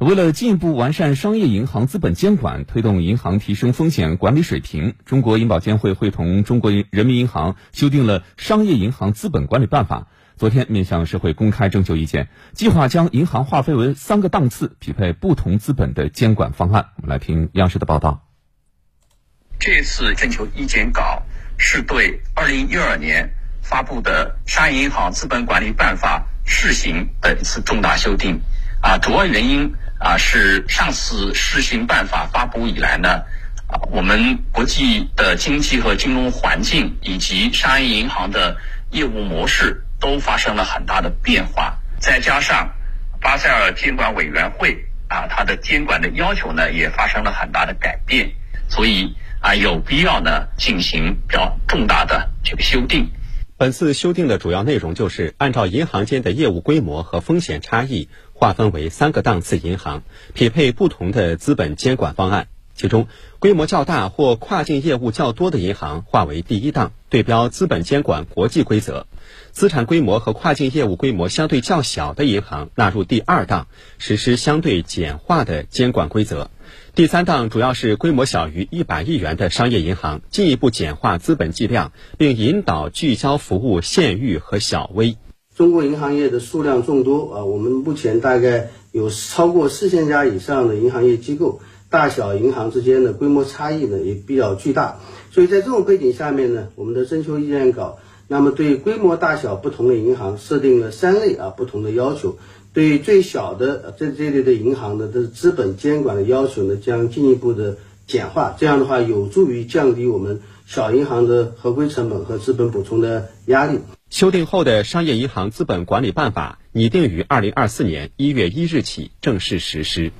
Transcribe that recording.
为了进一步完善商业银行资本监管，推动银行提升风险管理水平，中国银保监会会同中国人民银行修订了《商业银行资本管理办法》。昨天面向社会公开征求意见，计划将银行划分为三个档次，匹配不同资本的监管方案。我们来听央视的报道。这次征求意见稿是对二零一二年发布的《商业银行资本管理办法》试行的一次重大修订。啊，主要原因啊是上次试行办法发布以来呢，啊，我们国际的经济和金融环境以及商业银行的业务模式都发生了很大的变化，再加上巴塞尔监管委员会啊，它的监管的要求呢也发生了很大的改变，所以啊有必要呢进行比较重大的这个修订。本次修订的主要内容就是按照银行间的业务规模和风险差异。划分为三个档次银行，匹配不同的资本监管方案。其中，规模较大或跨境业务较多的银行划为第一档，对标资本监管国际规则；资产规模和跨境业务规模相对较小的银行纳入第二档，实施相对简化的监管规则。第三档主要是规模小于一百亿元的商业银行，进一步简化资本计量，并引导聚焦服务县域和小微。中国银行业的数量众多啊，我们目前大概有超过四千家以上的银行业机构，大小银行之间的规模差异呢也比较巨大，所以在这种背景下面呢，我们的征求意见稿，那么对规模大小不同的银行设定了三类啊不同的要求，对最小的这这类的银行的的资本监管的要求呢将进一步的简化，这样的话有助于降低我们小银行的合规成本和资本补充的压力。修订后的商业银行资本管理办法拟定于二零二四年一月一日起正式实施。